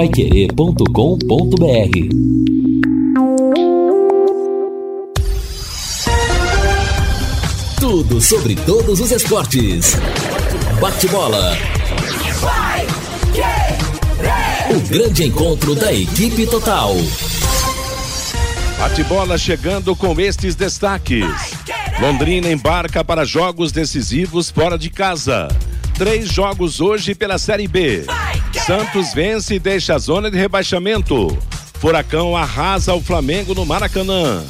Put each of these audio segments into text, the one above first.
paiquerê.com.br Tudo sobre todos os esportes. Bate-bola. O grande encontro da equipe total. Bate-bola chegando com estes destaques. Londrina embarca para jogos decisivos fora de casa. Três jogos hoje pela Série B. Santos vence e deixa a zona de rebaixamento. Furacão arrasa o Flamengo no Maracanã.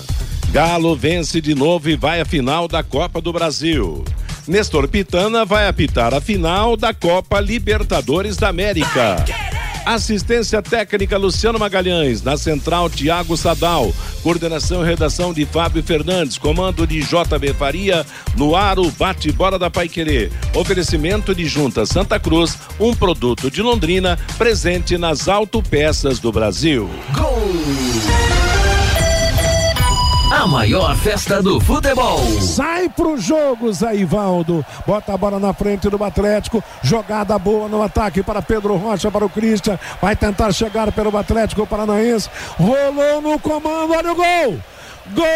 Galo vence de novo e vai à final da Copa do Brasil. Nestor Pitana vai apitar a final da Copa Libertadores da América. Assistência técnica Luciano Magalhães, na central Tiago Sadal, coordenação e redação de Fábio Fernandes, comando de JB Faria, no ar o bate-bola da Paiquerê. Oferecimento de Junta Santa Cruz, um produto de Londrina, presente nas autopeças do Brasil. Gol! A maior festa do futebol. Sai pro jogo, Zé Ivaldo. Bota a bola na frente do Atlético. Jogada boa no ataque para Pedro Rocha, para o Christian. Vai tentar chegar pelo Atlético Paranaense. Rolou no comando, olha o gol. Gol!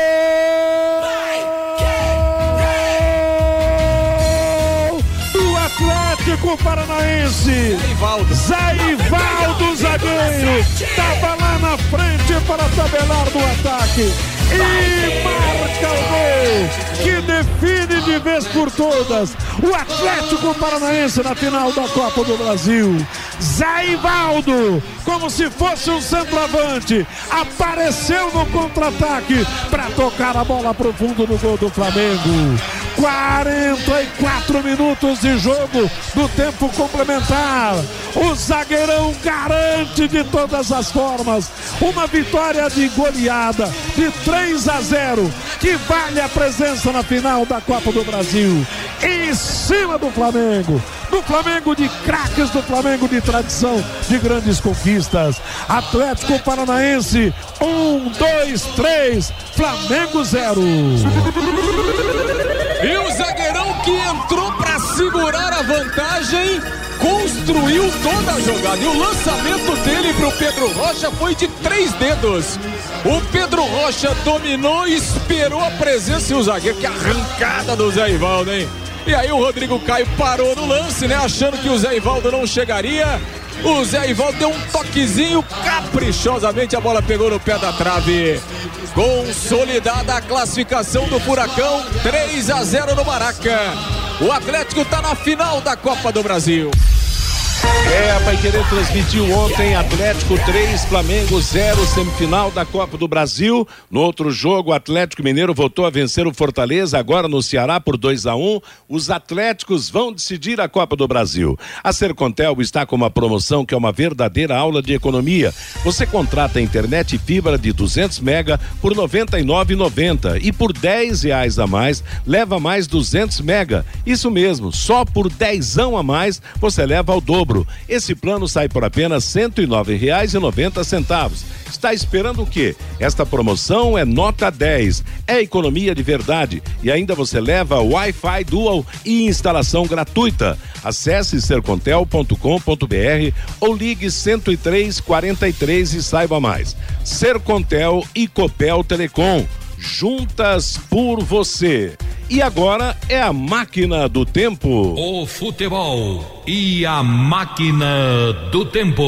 do Atlético Paranaense. Zé Ivaldo, zagueiro. Tava lá na frente para tabelar no ataque e marca o gol que define de vez por todas o Atlético Paranaense na final da Copa do Brasil. Zé Ivaldo, como se fosse um centroavante, apareceu no contra-ataque para tocar a bola para o fundo do gol do Flamengo. 44 minutos de jogo do tempo complementar. O zagueirão garante de todas as formas uma vitória de goleada de 3 a 0, que vale a presença na final da Copa do Brasil. Em cima do Flamengo, do Flamengo de craques, do Flamengo de tradição, de grandes conquistas. Atlético Paranaense, um, dois, três, Flamengo zero. E o zagueirão que entrou para segurar a vantagem construiu toda a jogada. E o lançamento dele para o Pedro Rocha foi de três dedos. O Pedro Rocha dominou e esperou a presença e o zagueiro. Que arrancada do Zé Ivaldo, hein? E aí o Rodrigo Caio parou no lance, né? Achando que o Zé Ivaldo não chegaria. O Zé Ivaldo deu um toquezinho caprichosamente, a bola pegou no pé da trave. Consolidada a classificação do Furacão, 3 a 0 no Maraca. O Atlético está na final da Copa do Brasil. É, a Paiquerê transmitiu ontem Atlético 3, Flamengo 0, semifinal da Copa do Brasil. No outro jogo, o Atlético Mineiro voltou a vencer o Fortaleza, agora no Ceará por 2 a 1 um. Os Atléticos vão decidir a Copa do Brasil. A Sercontel está com uma promoção que é uma verdadeira aula de economia. Você contrata a internet fibra de 200 mega por R$ 99,90 e por 10 reais a mais leva mais 200 mega. Isso mesmo, só por 10 a mais você leva ao dobro Esse plano sai por apenas noventa centavos. Está esperando o quê? Esta promoção é nota 10. É economia de verdade e ainda você leva Wi-Fi Dual e instalação gratuita. Acesse sercontel.com.br ou ligue 103 43 e saiba mais. Sercontel e Copel Telecom juntas por você. E agora é a máquina do tempo. O futebol e a máquina do tempo.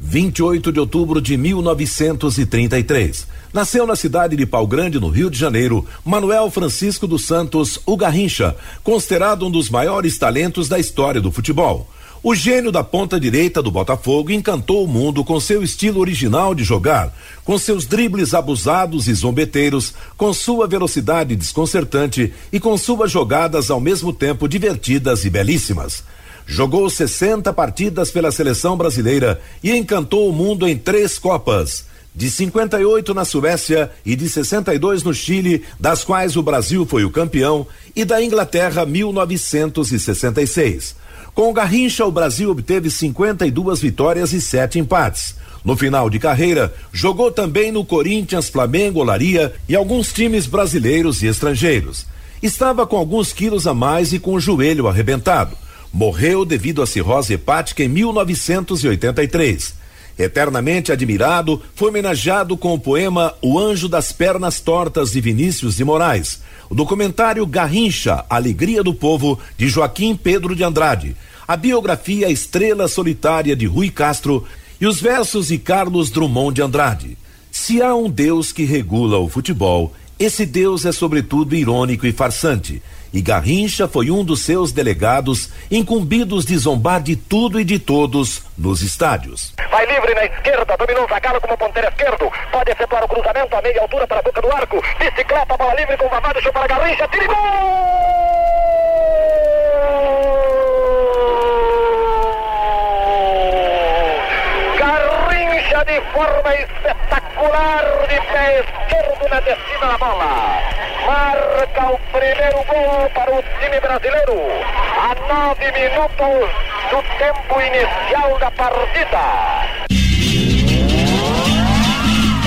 28 de outubro de 1933. Nasceu na cidade de Pau Grande, no Rio de Janeiro, Manuel Francisco dos Santos, o Garrincha, considerado um dos maiores talentos da história do futebol. O gênio da ponta direita do Botafogo encantou o mundo com seu estilo original de jogar, com seus dribles abusados e zombeteiros, com sua velocidade desconcertante e com suas jogadas ao mesmo tempo divertidas e belíssimas. Jogou 60 partidas pela seleção brasileira e encantou o mundo em três Copas. De 58 na Suécia e de 62 no Chile, das quais o Brasil foi o campeão, e da Inglaterra 1966. Com Garrincha, o Brasil obteve 52 vitórias e sete empates. No final de carreira, jogou também no Corinthians, Flamengo, Olaria e alguns times brasileiros e estrangeiros. Estava com alguns quilos a mais e com o joelho arrebentado. Morreu devido a cirrose hepática em 1983. Eternamente admirado, foi homenageado com o poema O Anjo das Pernas Tortas de Vinícius de Moraes, o documentário Garrincha, Alegria do Povo, de Joaquim Pedro de Andrade, a biografia Estrela Solitária de Rui Castro e os versos de Carlos Drummond de Andrade. Se há um Deus que regula o futebol, esse Deus é sobretudo irônico e farsante e Garrincha foi um dos seus delegados incumbidos de zombar de tudo e de todos nos estádios. Vai livre na esquerda, dominou o Zagallo como ponteiro esquerdo, pode efetuar o cruzamento a meia altura para a boca do arco, bicicleta, bola livre com o Vavá, deixou para Garrincha, tira gol! Garrincha de forma espetacular de pé esquerdo na descida da bola marca o primeiro gol para o time brasileiro a nove minutos do tempo inicial da partida.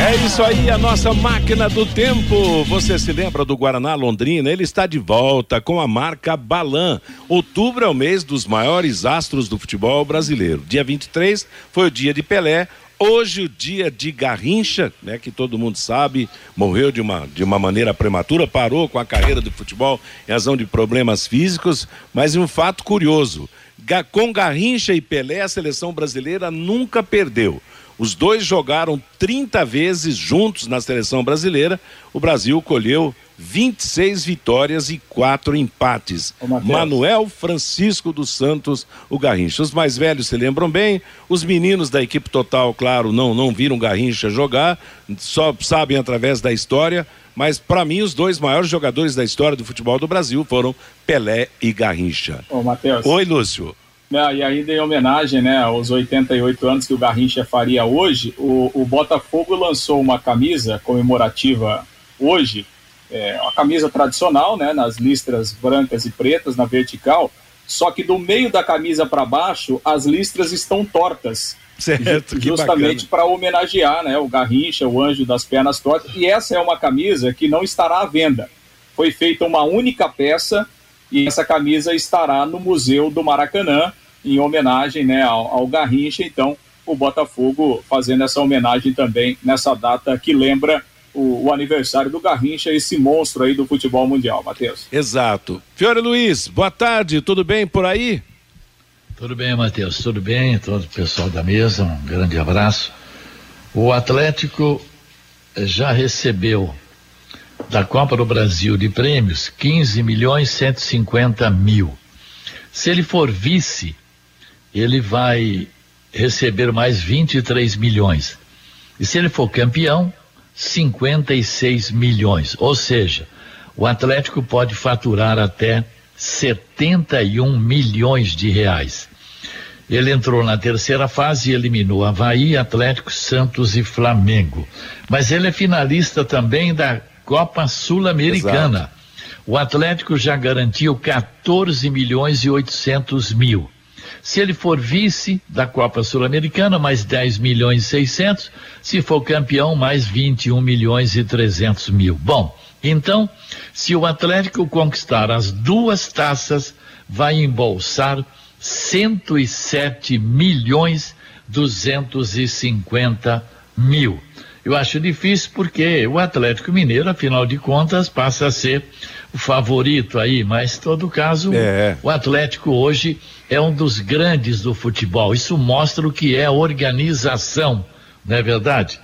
É isso aí, a nossa máquina do tempo. Você se lembra do Guaraná Londrina? Ele está de volta com a marca Balan. Outubro é o mês dos maiores astros do futebol brasileiro. Dia 23 foi o dia de Pelé, Hoje o dia de Garrincha, né, que todo mundo sabe, morreu de uma, de uma maneira prematura, parou com a carreira de futebol em razão de problemas físicos, mas um fato curioso, com Garrincha e Pelé a seleção brasileira nunca perdeu. Os dois jogaram 30 vezes juntos na seleção brasileira. O Brasil colheu 26 vitórias e quatro empates. Manuel Francisco dos Santos, o Garrincha. Os mais velhos se lembram bem, os meninos da equipe total, claro, não não viram Garrincha jogar, só sabem através da história, mas para mim os dois maiores jogadores da história do futebol do Brasil foram Pelé e Garrincha. Ô, Matheus. Oi, Lúcio. É, e ainda em homenagem né, aos 88 anos que o Garrincha faria hoje, o, o Botafogo lançou uma camisa comemorativa hoje, é, uma camisa tradicional, né, nas listras brancas e pretas, na vertical, só que do meio da camisa para baixo, as listras estão tortas. Certo, justamente para homenagear né, o Garrincha, o anjo das pernas tortas. E essa é uma camisa que não estará à venda. Foi feita uma única peça e essa camisa estará no Museu do Maracanã, em homenagem né, ao, ao Garrincha. Então, o Botafogo fazendo essa homenagem também nessa data que lembra o, o, aniversário do Garrincha, esse monstro aí do futebol mundial, Matheus. Exato. Fiore Luiz, boa tarde, tudo bem por aí? Tudo bem, Matheus, tudo bem, todo o pessoal da mesa, um grande abraço. O Atlético já recebeu da Copa do Brasil de prêmios 15 milhões 150 mil. Se ele for vice, ele vai receber mais 23 milhões. E se ele for campeão, 56 milhões. Ou seja, o Atlético pode faturar até 71 milhões de reais. Ele entrou na terceira fase e eliminou Havaí, Atlético, Santos e Flamengo. Mas ele é finalista também da Copa Sul-Americana. O Atlético já garantiu 14 milhões e 800 mil. Se ele for vice da Copa Sul-Americana, mais 10 milhões e 600. Se for campeão, mais 21 milhões e 300 mil. Bom, então, se o Atlético conquistar as duas taças, vai embolsar 107 milhões 250 mil. Eu acho difícil porque o Atlético Mineiro, afinal de contas, passa a ser o favorito aí, mas em todo caso, é. o Atlético hoje é um dos grandes do futebol. Isso mostra o que é organização, não é verdade?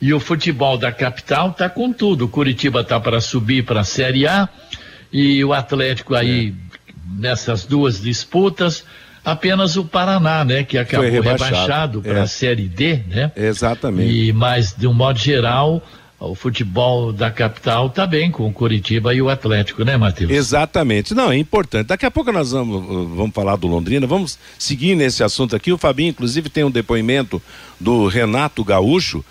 E o futebol da capital está com tudo. O Curitiba está para subir para a Série A e o Atlético aí é. nessas duas disputas apenas o Paraná, né, que acabou rebaixado, rebaixado para a é. Série D, né? Exatamente. E mas de um modo geral, o futebol da capital está bem com o Curitiba e o Atlético, né, Matheus? Exatamente. Não, é importante. Daqui a pouco nós vamos, vamos falar do Londrina, vamos seguir nesse assunto aqui. O Fabinho, inclusive, tem um depoimento do Renato Gaúcho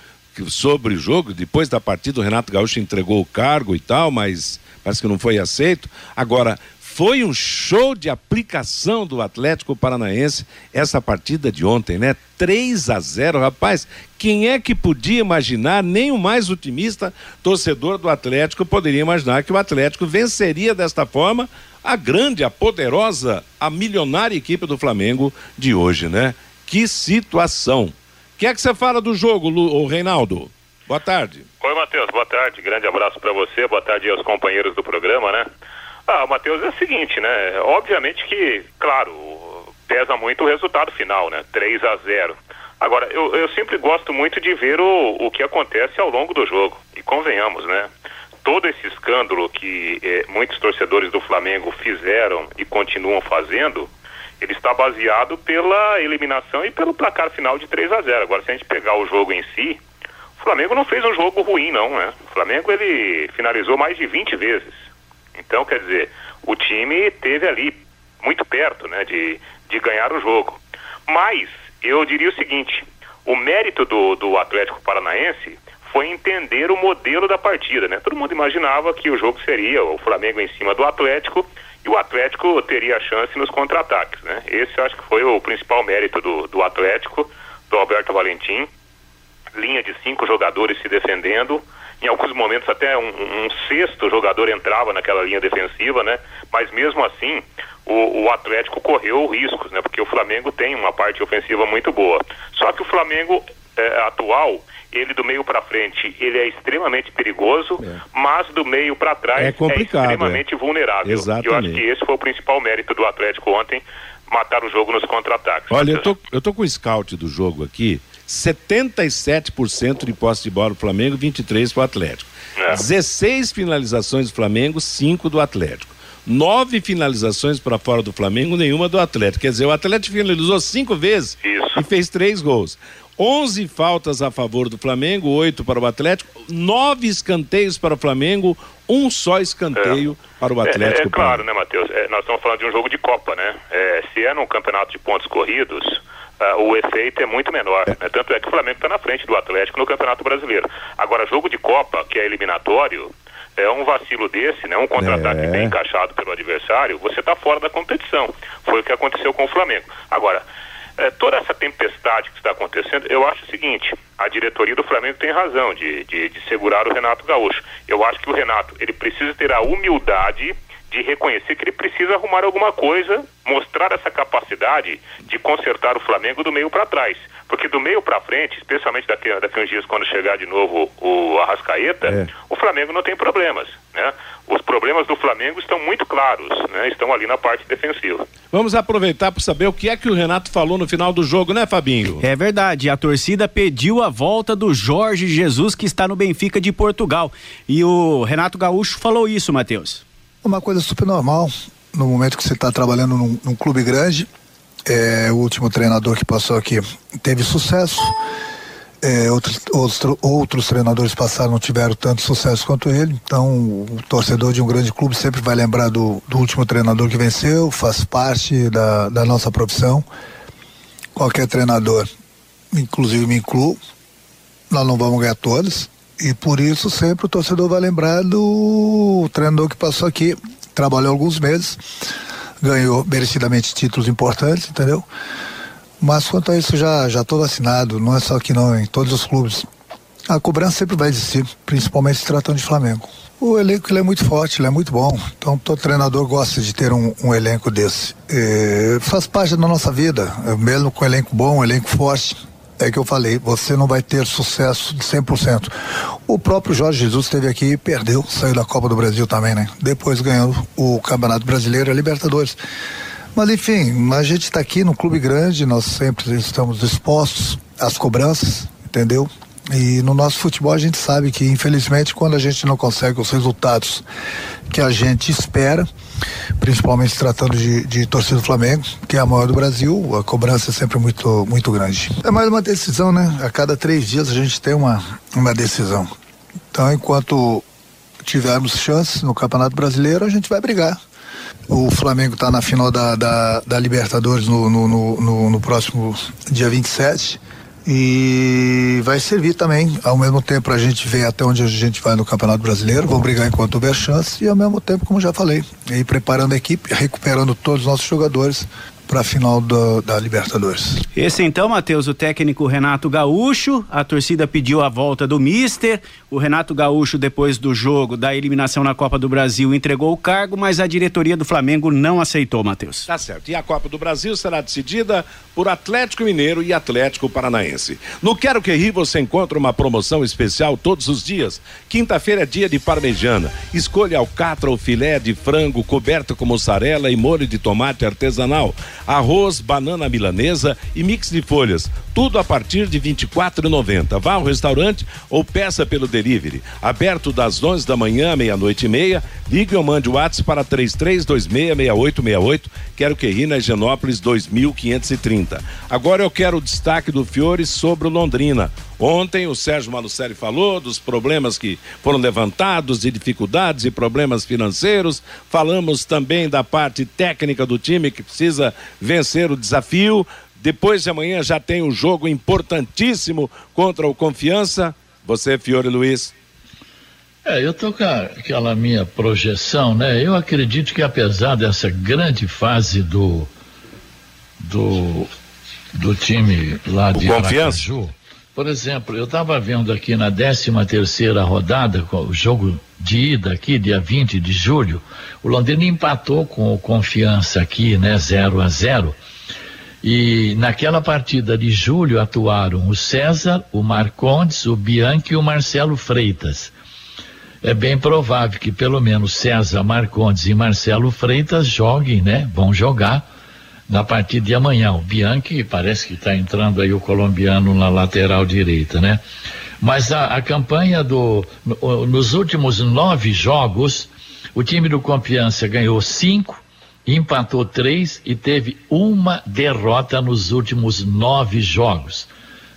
sobre o jogo. Depois da partida, o Renato Gaúcho entregou o cargo e tal, mas parece que não foi aceito. Agora, foi um show de aplicação do Atlético Paranaense essa partida de ontem, né? 3 a 0, rapaz. Quem é que podia imaginar, nem o mais otimista torcedor do Atlético poderia imaginar que o Atlético venceria desta forma a grande, a poderosa, a milionária equipe do Flamengo de hoje, né? Que situação. O que é que você fala do jogo, Lu, Reinaldo? Boa tarde. Oi, Matheus. Boa tarde. Grande abraço para você. Boa tarde aos companheiros do programa, né? Ah, Matheus, é o seguinte, né? Obviamente que, claro, pesa muito o resultado final, né? 3 a 0 Agora, eu, eu sempre gosto muito de ver o, o que acontece ao longo do jogo. E convenhamos, né? Todo esse escândalo que eh, muitos torcedores do Flamengo fizeram e continuam fazendo, ele está baseado pela eliminação e pelo placar final de 3 a 0 Agora, se a gente pegar o jogo em si, o Flamengo não fez um jogo ruim, não, né? O Flamengo, ele finalizou mais de 20 vezes. Então, quer dizer, o time teve ali muito perto, né, de, de ganhar o jogo. Mas eu diria o seguinte: o mérito do, do Atlético Paranaense foi entender o modelo da partida, né? Todo mundo imaginava que o jogo seria o Flamengo em cima do Atlético e o Atlético teria a chance nos contra-ataques, né? Esse acho que foi o principal mérito do, do Atlético, do Alberto Valentim. Linha de cinco jogadores se defendendo, em alguns momentos até um, um, sexto jogador entrava naquela linha defensiva, né? Mas mesmo assim, o, o, Atlético correu riscos, né? Porque o Flamengo tem uma parte ofensiva muito boa. Só que o Flamengo é, atual, ele do meio para frente, ele é extremamente perigoso, é. mas do meio para trás é, é extremamente é. vulnerável. Exatamente. E eu acho que esse foi o principal mérito do Atlético ontem, matar o jogo nos contra-ataques. Olha, eu tô, eu tô com o scout do jogo aqui, 77% de posse de bola do Flamengo, 23 para o Atlético. É. 16 finalizações do Flamengo, 5 do Atlético nove finalizações para fora do Flamengo, nenhuma do Atlético. Quer dizer, o Atlético finalizou cinco vezes Isso. e fez três gols. 11 faltas a favor do Flamengo, oito para o Atlético, nove escanteios para o Flamengo, um só escanteio é. para o Atlético. É, é claro, né, Matheus? É, nós estamos falando de um jogo de Copa, né? É, se é num campeonato de pontos corridos, uh, o efeito é muito menor. É. Né? Tanto é que o Flamengo está na frente do Atlético no Campeonato Brasileiro. Agora, jogo de Copa, que é eliminatório, é um vacilo desse, né, um contra-ataque é. bem encaixado pelo adversário, você está fora da competição. Foi o que aconteceu com o Flamengo. Agora, é, toda essa tempestade que está acontecendo, eu acho o seguinte: a diretoria do Flamengo tem razão de, de, de segurar o Renato Gaúcho. Eu acho que o Renato ele precisa ter a humildade de reconhecer que ele precisa arrumar alguma coisa, mostrar essa capacidade de consertar o Flamengo do meio para trás. Porque do meio para frente, especialmente daqui, daqui a uns dias quando chegar de novo o Arrascaeta, é. o Flamengo não tem problemas. Né? Os problemas do Flamengo estão muito claros, né? estão ali na parte defensiva. Vamos aproveitar para saber o que é que o Renato falou no final do jogo, né, Fabinho? É verdade, a torcida pediu a volta do Jorge Jesus, que está no Benfica de Portugal. E o Renato Gaúcho falou isso, Matheus. Uma coisa super normal no momento que você está trabalhando num, num, clube grande. É, o último treinador que passou aqui teve sucesso. É, outros, outros, outros treinadores passaram não tiveram tanto sucesso quanto ele. Então, o torcedor de um grande clube sempre vai lembrar do, do último treinador que venceu, faz parte da, da nossa profissão. Qualquer treinador, inclusive me incluo, nós não vamos ganhar todos e por isso sempre o torcedor vai lembrar do treinador que passou aqui, trabalhou alguns meses, ganhou merecidamente títulos importantes, entendeu? Mas quanto a isso já já estou vacinado, não é só aqui não, em todos os clubes. A cobrança sempre vai existir, principalmente se tratando de Flamengo. O elenco ele é muito forte, ele é muito bom. Então todo treinador gosta de ter um, um elenco desse. É, faz parte da nossa vida, mesmo com um elenco bom, um elenco forte é que eu falei, você não vai ter sucesso de 100%. O próprio Jorge Jesus esteve aqui e perdeu, saiu da Copa do Brasil também, né? Depois ganhando o Campeonato Brasileiro e a Libertadores. Mas enfim, a gente está aqui no clube grande, nós sempre estamos dispostos às cobranças, entendeu? E no nosso futebol a gente sabe que, infelizmente, quando a gente não consegue os resultados que a gente espera, principalmente tratando de, de torcida do Flamengo, que é a maior do Brasil, a cobrança é sempre muito, muito grande. É mais uma decisão, né? A cada três dias a gente tem uma, uma decisão. Então, enquanto tivermos chances no Campeonato Brasileiro, a gente vai brigar. O Flamengo está na final da, da, da Libertadores no, no, no, no, próximo dia 27 e vai servir também, ao mesmo tempo, a gente ver até onde a gente vai no Campeonato Brasileiro, vamos brigar enquanto houver chance, e ao mesmo tempo, como já falei, ir preparando a equipe, recuperando todos os nossos jogadores para a final do, da Libertadores. Esse então, Matheus, o técnico Renato Gaúcho, a torcida pediu a volta do Mister, o Renato Gaúcho depois do jogo da eliminação na Copa do Brasil entregou o cargo, mas a diretoria do Flamengo não aceitou, Matheus. Tá certo. E a Copa do Brasil será decidida por Atlético Mineiro e Atlético Paranaense. No Quero Que Ri você encontra uma promoção especial todos os dias. Quinta-feira é dia de parmejana. Escolha alcatra ou filé de frango coberto com mussarela e molho de tomate artesanal arroz, banana milanesa e mix de folhas. Tudo a partir de R$ 24,90. Vá ao restaurante ou peça pelo delivery. Aberto das 11 da manhã meia-noite e meia. Ligue ou mande o WhatsApp para 33266868. Quero que ri na Higienópolis 2530. Agora eu quero o destaque do Fiore sobre o Londrina. Ontem o Sérgio Malucelli falou dos problemas que foram levantados, de dificuldades e problemas financeiros. Falamos também da parte técnica do time que precisa vencer o desafio. Depois de amanhã já tem um jogo importantíssimo contra o Confiança. Você, Fiore Luiz. É, eu tô com aquela minha projeção, né? Eu acredito que apesar dessa grande fase do do do time lá de o Confiança. Aracaju, por exemplo, eu estava vendo aqui na 13 terceira rodada, o jogo de ida aqui, dia 20 de julho, o Londrina empatou com o Confiança aqui, né, 0 a 0 e naquela partida de julho atuaram o César, o Marcondes, o Bianchi e o Marcelo Freitas. É bem provável que pelo menos César, Marcondes e Marcelo Freitas joguem, né? Vão jogar na partida de amanhã. O Bianchi parece que está entrando aí o colombiano na lateral direita, né? Mas a, a campanha do. No, nos últimos nove jogos, o time do Confiança ganhou cinco, empatou três e teve uma derrota nos últimos nove jogos,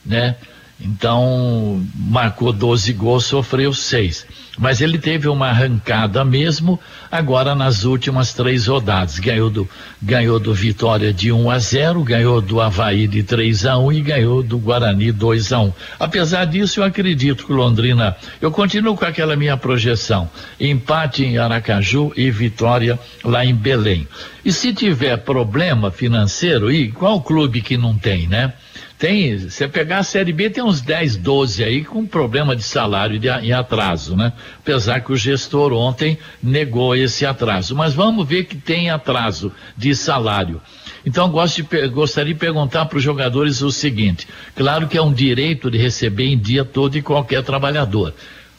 né? Então, marcou 12 gols, sofreu seis. Mas ele teve uma arrancada mesmo agora nas últimas três rodadas. Ganhou do, ganhou do Vitória de 1 a 0, ganhou do Havaí de 3 a 1 e ganhou do Guarani 2 a 1. Apesar disso, eu acredito que o Londrina, eu continuo com aquela minha projeção. Empate em Aracaju e vitória lá em Belém. E se tiver problema financeiro, e qual clube que não tem, né? Tem, você pegar a Série B, tem uns 10, 12 aí com problema de salário em atraso, né? Apesar que o gestor ontem negou esse atraso. Mas vamos ver que tem atraso de salário. Então, de, gostaria de perguntar para os jogadores o seguinte: claro que é um direito de receber em dia todo de qualquer trabalhador,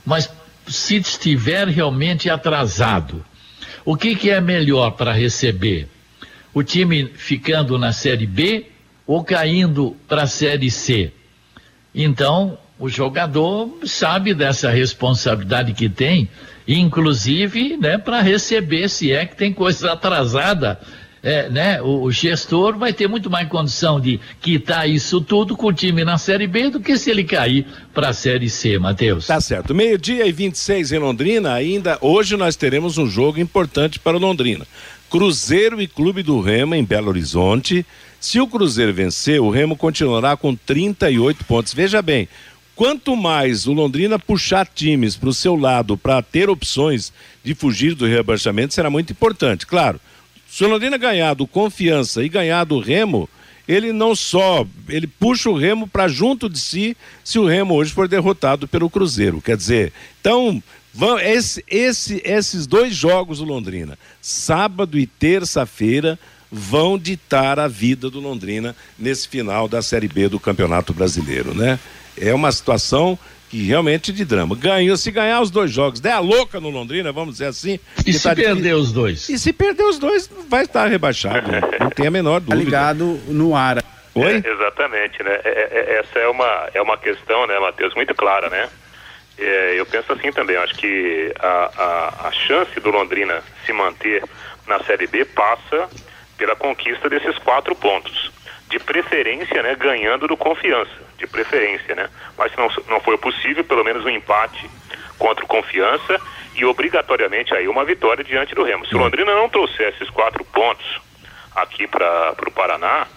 mas se estiver realmente atrasado, o que, que é melhor para receber? O time ficando na Série B ou caindo para a Série C. Então, o jogador sabe dessa responsabilidade que tem, inclusive, né, para receber, se é que tem coisa atrasada, é, né, o, o, gestor vai ter muito mais condição de quitar isso tudo com o time na Série B do que se ele cair para a Série C, Matheus. Tá certo. Meio-dia e 26 em Londrina, ainda hoje nós teremos um jogo importante para o Londrina. Cruzeiro e Clube do Remo em Belo Horizonte. Se o Cruzeiro vencer, o Remo continuará com 38 pontos. Veja bem, quanto mais o Londrina puxar times para o seu lado para ter opções de fugir do rebaixamento, será muito importante. Claro, se o Londrina ganhar do Confiança e ganhar do Remo, ele não só ele puxa o Remo para junto de si se o Remo hoje for derrotado pelo Cruzeiro. Quer dizer, então esse, esse, esses dois jogos do Londrina, sábado e terça-feira, vão ditar a vida do Londrina nesse final da Série B do Campeonato Brasileiro, né? É uma situação que realmente de drama. Ganhou, se ganhar os dois jogos, der a louca no Londrina, vamos dizer assim. E se tá perder difícil. os dois? E se perder os dois, vai estar rebaixado. não tem a menor dúvida. Tá ligado no ar. Oi? É, exatamente, né? É, é, é, essa é uma, é uma questão, né, Matheus, muito clara, né? É, eu penso assim também, acho que a, a, a chance do Londrina se manter na Série B passa pela conquista desses quatro pontos. De preferência, né, ganhando do confiança, de preferência, né? Mas se não, não foi possível, pelo menos um empate contra o confiança e obrigatoriamente aí uma vitória diante do Remo. Se o Londrina não trouxer esses quatro pontos aqui para o Paraná,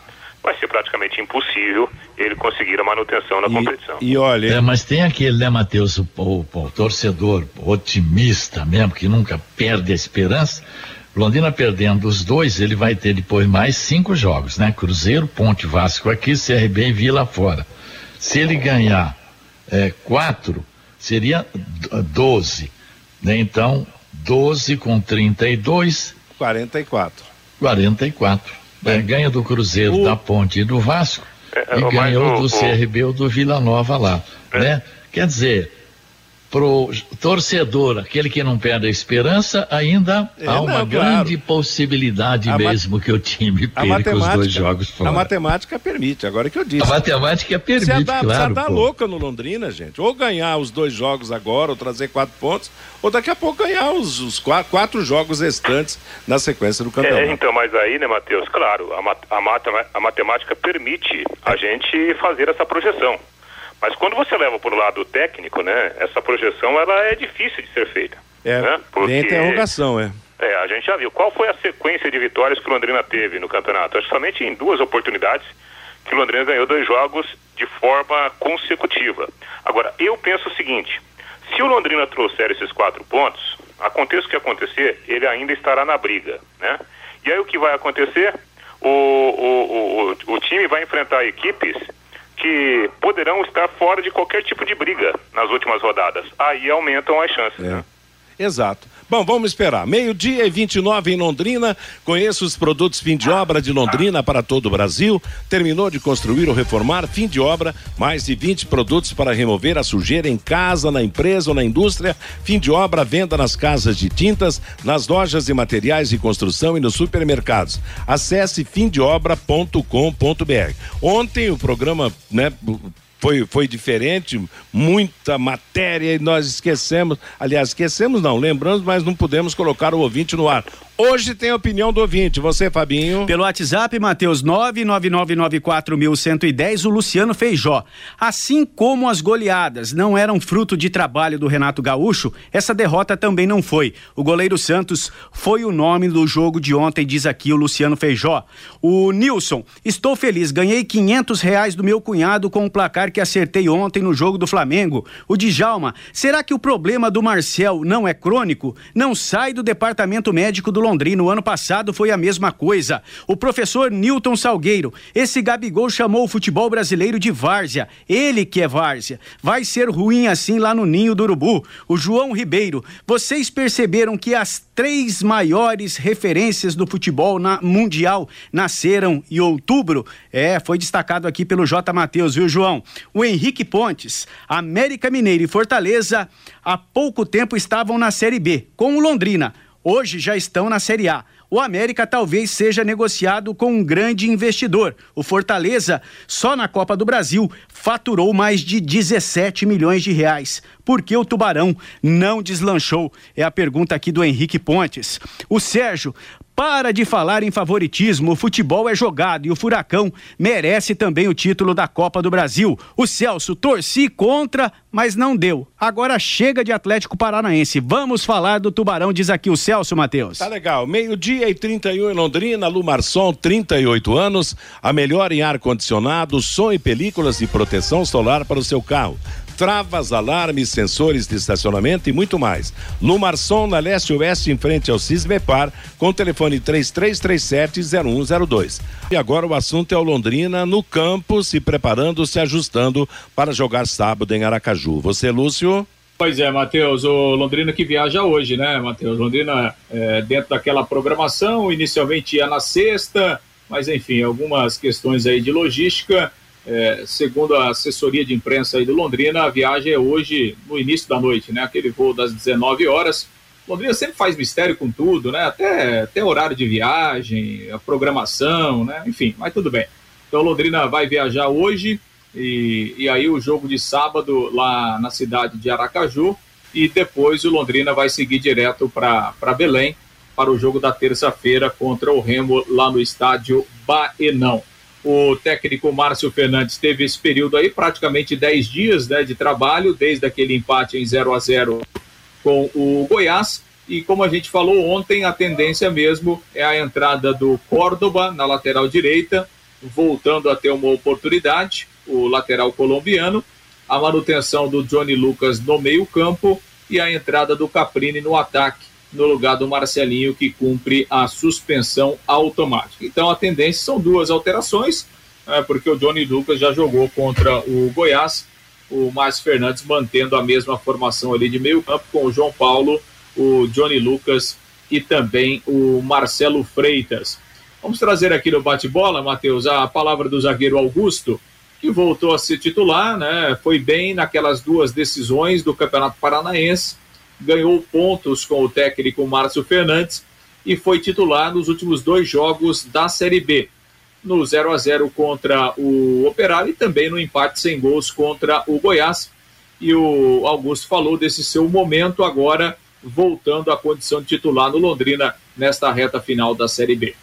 vai ser praticamente impossível ele conseguir a manutenção na e, competição. E olha. É, mas tem aquele, né, Matheus, o, o, o, torcedor otimista mesmo, que nunca perde a esperança Londrina perdendo os dois, ele vai ter depois mais cinco jogos, né? Cruzeiro, Ponte Vasco aqui, CRB e Vila fora. Se ele ganhar é, quatro, seria 12. Né? Então, 12 com 32. 44. 44. É, ganha do Cruzeiro, o... da Ponte e do Vasco. É, e ganhou do CRB ou do Vila Nova lá. É. Né? Quer dizer, pro torcedor, aquele que não perde a esperança, ainda é, há uma não, grande claro. possibilidade a mesmo que o time perca os dois jogos fora. A matemática permite, agora que eu disse. A matemática permite, você dá, claro. Você dá louca no Londrina, gente. Ou ganhar os dois jogos agora, ou trazer quatro pontos, ou daqui a pouco ganhar os, os quatro, quatro, jogos restantes na sequência do campeonato. É, então, mas aí, né, Matheus, claro, a, mat a, a matemática permite a gente fazer essa projeção. Mas quando você leva para o lado técnico, né, essa projeção ela é difícil de ser feita. É, né? Porque, tem interrogação, é. É, a gente já viu. Qual foi a sequência de vitórias que o Londrina teve no campeonato? Acho que somente em duas oportunidades que o Londrina ganhou dois jogos de forma consecutiva. Agora, eu penso o seguinte: se o Londrina trouxer esses quatro pontos, aconteça o que acontecer, ele ainda estará na briga, né? E aí o que vai acontecer? O, o, o, o time vai enfrentar equipes que poderão estar fora de qualquer tipo de briga nas últimas rodadas. Aí aumentam as chances. É. Né? Exato. Bom, vamos esperar. Meio-dia e 29 em Londrina. Conheça os produtos fim de obra de Londrina para todo o Brasil. Terminou de construir ou reformar, fim de obra, mais de 20 produtos para remover a sujeira em casa, na empresa ou na indústria. Fim de obra, venda nas casas de tintas, nas lojas de materiais de construção e nos supermercados. Acesse fimdeobra.com.br. Ontem o programa, né, foi, foi diferente, muita matéria e nós esquecemos, aliás, esquecemos não, lembramos, mas não pudemos colocar o ouvinte no ar. Hoje tem a opinião do ouvinte. Você, Fabinho? Pelo WhatsApp, Matheus 99994110, o Luciano Feijó. Assim como as goleadas não eram fruto de trabalho do Renato Gaúcho, essa derrota também não foi. O goleiro Santos foi o nome do jogo de ontem, diz aqui o Luciano Feijó. O Nilson, estou feliz, ganhei quinhentos reais do meu cunhado com o placar que acertei ontem no jogo do Flamengo. O Djalma, será que o problema do Marcel não é crônico? Não sai do departamento médico do Londrina. O ano passado foi a mesma coisa. O professor Newton Salgueiro. Esse Gabigol chamou o futebol brasileiro de várzea. Ele que é várzea. Vai ser ruim assim lá no ninho do urubu. O João Ribeiro. Vocês perceberam que as três maiores referências do futebol na mundial nasceram em outubro? É, foi destacado aqui pelo J. Matheus, viu, João? O Henrique Pontes, América Mineiro e Fortaleza há pouco tempo estavam na Série B, com o Londrina hoje já estão na Série A. O América talvez seja negociado com um grande investidor. O Fortaleza, só na Copa do Brasil, faturou mais de 17 milhões de reais. Por que o Tubarão não deslanchou? É a pergunta aqui do Henrique Pontes. O Sérgio, para de falar em favoritismo, o futebol é jogado e o Furacão merece também o título da Copa do Brasil. O Celso torci contra, mas não deu. Agora chega de Atlético Paranaense. Vamos falar do Tubarão, diz aqui o Celso Matheus. Tá legal. Meio-dia e 31 em Londrina, Lumarson, 38 anos, a melhor em ar-condicionado, som e películas de proteção solar para o seu carro travas, alarmes, sensores de estacionamento e muito mais. No Marçom, na leste oeste, em frente ao Cismepar, com telefone 3337-0102. E agora o assunto é o Londrina no campo, se preparando, se ajustando para jogar sábado em Aracaju. Você, Lúcio? Pois é, Matheus, o Londrina que viaja hoje, né, Matheus? Londrina é, dentro daquela programação, inicialmente ia na sexta, mas enfim, algumas questões aí de logística é, segundo a assessoria de imprensa aí do Londrina, a viagem é hoje no início da noite, né? Aquele voo das 19 horas. Londrina sempre faz mistério com tudo, né? Até, até horário de viagem, a programação, né? Enfim, mas tudo bem. Então Londrina vai viajar hoje e, e aí o jogo de sábado lá na cidade de Aracaju e depois o Londrina vai seguir direto para Belém para o jogo da terça-feira contra o Remo lá no estádio Baenão. O técnico Márcio Fernandes teve esse período aí, praticamente 10 dias né, de trabalho, desde aquele empate em 0 a 0 com o Goiás. E como a gente falou ontem, a tendência mesmo é a entrada do Córdoba na lateral direita, voltando a ter uma oportunidade, o lateral colombiano, a manutenção do Johnny Lucas no meio-campo e a entrada do Caprini no ataque. No lugar do Marcelinho, que cumpre a suspensão automática. Então a tendência são duas alterações, é, porque o Johnny Lucas já jogou contra o Goiás, o Márcio Fernandes mantendo a mesma formação ali de meio campo com o João Paulo, o Johnny Lucas e também o Marcelo Freitas. Vamos trazer aqui no bate-bola, Matheus, a palavra do zagueiro Augusto, que voltou a ser titular, né? Foi bem naquelas duas decisões do Campeonato Paranaense, ganhou pontos com o técnico Márcio Fernandes e foi titular nos últimos dois jogos da Série B. No 0 a 0 contra o Operário e também no empate sem gols contra o Goiás. E o Augusto falou desse seu momento agora voltando à condição de titular no Londrina nesta reta final da Série B.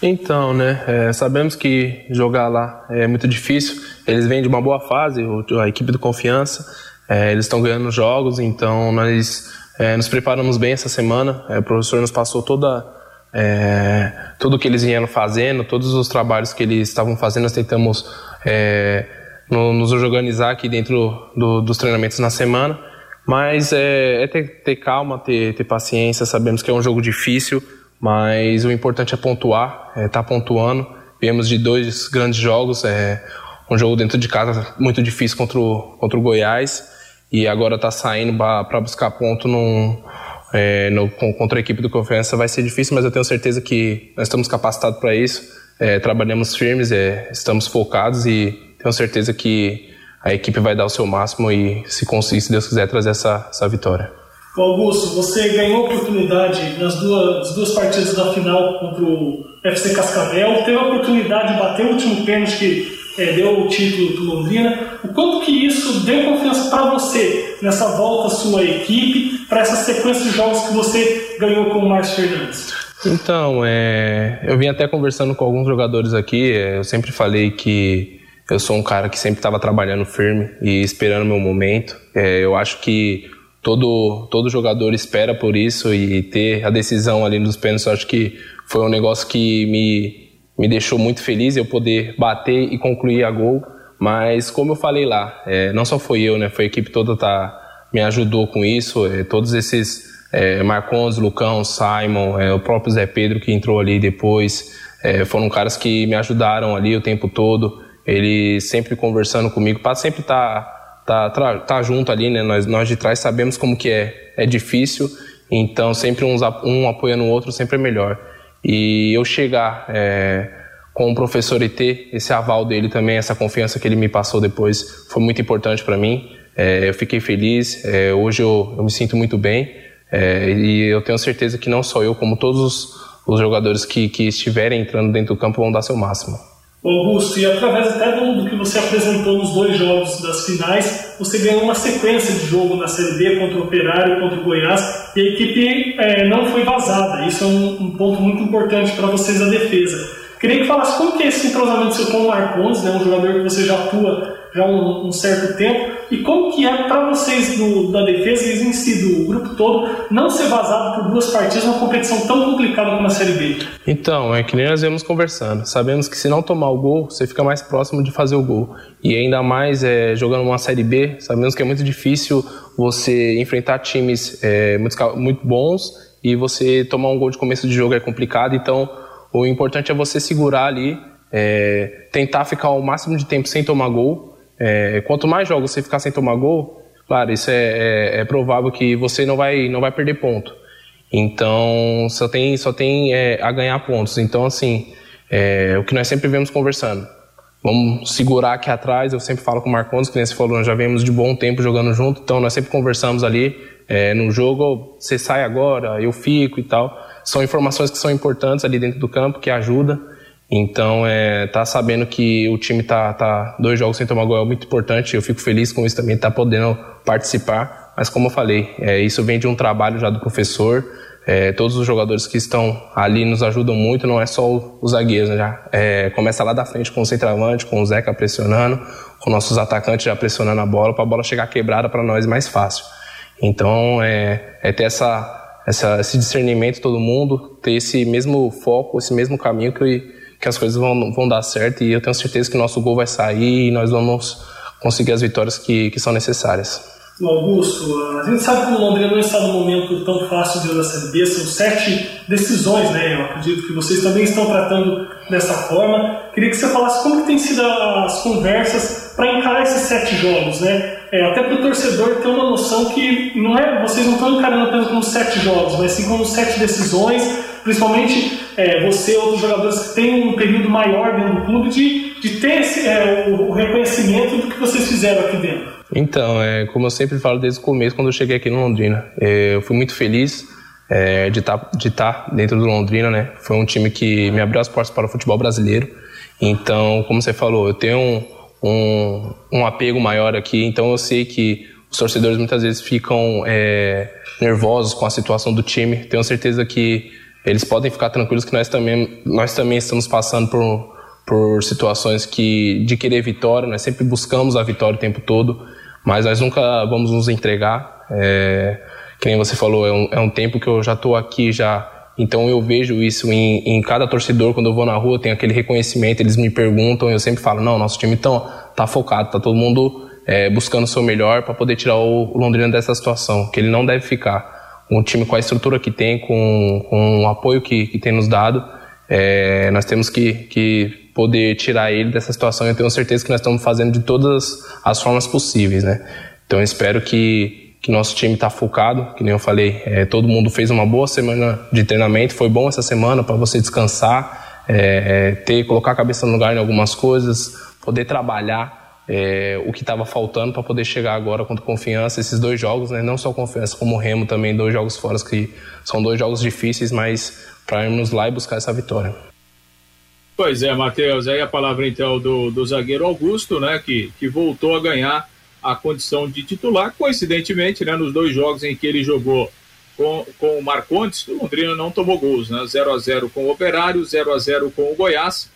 Então, né, é, sabemos que jogar lá é muito difícil. Eles vêm de uma boa fase, a equipe do Confiança, é, eles estão ganhando jogos, então nós é, nos preparamos bem essa semana. É, o professor nos passou toda é, tudo que eles vieram fazendo, todos os trabalhos que eles estavam fazendo, nós tentamos é, no, nos organizar aqui dentro do, dos treinamentos na semana. Mas é, é ter, ter, calma, ter, ter, paciência. Sabemos que é um jogo difícil, mas o importante é pontuar, é estar tá pontuando. Viemos de dois grandes jogos, é um jogo dentro de casa muito difícil contra o, contra o Goiás e agora está saindo para buscar ponto num, é, no, contra a equipe do Confiança vai ser difícil, mas eu tenho certeza que nós estamos capacitados para isso. É, trabalhamos firmes, é, estamos focados e tenho certeza que a equipe vai dar o seu máximo e, se conseguir, se Deus quiser, trazer essa, essa vitória. Augusto, você ganhou oportunidade nas duas, duas partidas da final contra o FC Cascavel, teve a oportunidade de bater o último pênalti que é, deu o título do Londrina. O quanto que isso deu confiança para você nessa volta sua equipe, para essa sequência de jogos que você ganhou com o Márcio Fernandes? Então, é, eu vim até conversando com alguns jogadores aqui, é, eu sempre falei que eu sou um cara que sempre estava trabalhando firme e esperando meu momento. É, eu acho que todo, todo jogador espera por isso e ter a decisão ali nos pênaltis, eu acho que foi um negócio que me, me deixou muito feliz eu poder bater e concluir a gol. Mas como eu falei lá, é, não só foi eu, né, foi a equipe toda tá me ajudou com isso, é, todos esses é, Lucão, Simon, é, o próprio Zé Pedro que entrou ali depois, é, foram caras que me ajudaram ali o tempo todo ele sempre conversando comigo, para sempre estar tá, tá, tá junto ali, né? Nós, nós de trás sabemos como que é, é difícil, então sempre uns, um apoiando o outro sempre é melhor. E eu chegar é, com o professor e ter esse aval dele também, essa confiança que ele me passou depois, foi muito importante para mim. É, eu fiquei feliz, é, hoje eu, eu, me sinto muito bem é, e eu tenho certeza que não só eu, como todos os, os jogadores que, que estiverem entrando dentro do campo vão dar seu máximo. Augusto, e através até do, que você apresentou nos dois jogos das finais, você ganhou uma sequência de jogo na Série contra o Operário contra o Goiás, e a equipe é, não foi vazada. Isso é um, um ponto muito importante para vocês da defesa. Queria que falasse como que é esse entrosamento seu com o Marcondes, né, um jogador que você já atua já um, um, certo tempo, e como que é para vocês do, da defesa e em si, do grupo todo, não ser vazado por duas partidas numa competição tão complicada como a Série B? Então, é que nem nós vemos conversando. Sabemos que se não tomar o gol, você fica mais próximo de fazer o gol. E ainda mais é, jogando uma Série B, sabemos que é muito difícil você enfrentar times é, muito, muito bons e você tomar um gol de começo de jogo é complicado, então o importante é você segurar ali, é, tentar ficar o máximo de tempo sem tomar gol é, quanto mais jogos você ficar sem tomar gol, claro, isso é, é, é, provável que você não vai, não vai perder ponto. Então, só tem, só tem é, a ganhar pontos. Então, assim, é, o que nós sempre vemos conversando. Vamos segurar aqui atrás. Eu sempre falo com o Marcondes, que nem você falou, nós já vemos de bom tempo jogando junto, então nós sempre conversamos ali é, no jogo. Você sai agora, eu fico e tal. São informações que são importantes ali dentro do campo, que ajudam. Então, é, tá sabendo que o time tá, tá dois jogos sem tomar gol é muito importante. Eu fico feliz com isso também, tá podendo participar. Mas como eu falei, é, isso vem de um trabalho já do professor. É, todos os jogadores que estão ali nos ajudam muito, não é só os zagueiros, né? Já, é, começa lá da frente com o centroavante, com o Zeca pressionando, com nossos atacantes já pressionando a bola, para a bola chegar quebrada para nós mais fácil. Então, é, é ter essa, essa, esse discernimento todo mundo, ter esse mesmo foco, esse mesmo caminho que que as coisas vão, vão dar certo e eu tenho certeza que nosso gol vai sair e nós vamos conseguir as vitórias que, que são necessárias. Augusto, a gente sabe que o Londrina não está num momento tão fácil dentro da Série B, são sete decisões, né? Eu acredito que vocês também estão tratando dessa forma. Queria que você falasse como que tem sido as conversas para encarar esses sete jogos, né? É, até para o torcedor ter uma noção que não é, vocês não estão encarando apenas como sete jogos, mas sim como sete decisões, principalmente é, você outros jogadores que têm um período maior dentro do clube de, de ter esse, é, o, o reconhecimento do que vocês fizeram aqui dentro. Então, é, como eu sempre falo desde o começo, quando eu cheguei aqui no Londrina, é, eu fui muito feliz é, de estar tá, de tá dentro do Londrina, né? Foi um time que me abriu as portas para o futebol brasileiro. Então, como você falou, eu tenho um, um, um apego maior aqui, então eu sei que os torcedores muitas vezes ficam é, nervosos com a situação do time. Tenho certeza que eles podem ficar tranquilos que nós também, nós também estamos passando por, por situações que, de querer vitória, nós sempre buscamos a vitória o tempo todo mas nós nunca vamos nos entregar. É, que nem você falou, é um, é um tempo que eu já estou aqui já, então eu vejo isso em, em, cada torcedor quando eu vou na rua, tem aquele reconhecimento, eles me perguntam, eu sempre falo, não, nosso time tão, tá focado, tá todo mundo é, buscando o seu melhor para poder tirar o, o Londrina dessa situação, que ele não deve ficar. Um time com a estrutura que tem, com, com o apoio que, que tem nos dado, é, nós temos que, que poder tirar ele dessa situação. Eu tenho certeza que nós estamos fazendo de todas as formas possíveis, né? Então eu espero que, que nosso time está focado, que nem eu falei, é, todo mundo fez uma boa semana de treinamento, foi bom essa semana para você descansar, é, é, ter colocar a cabeça no lugar em algumas coisas, poder trabalhar é, o que estava faltando para poder chegar agora contra confiança esses dois jogos, né? Não só confiança como Remo também dois jogos fora que são dois jogos difíceis, mas para irmos lá e buscar essa vitória. Pois é, Matheus, aí a palavra então do, do zagueiro Augusto, né, que, que voltou a ganhar a condição de titular, coincidentemente, né, nos dois jogos em que ele jogou com, com o Marcontes, o Londrina não tomou gols, né, 0 a 0 com o Operário, 0 a 0 com o Goiás,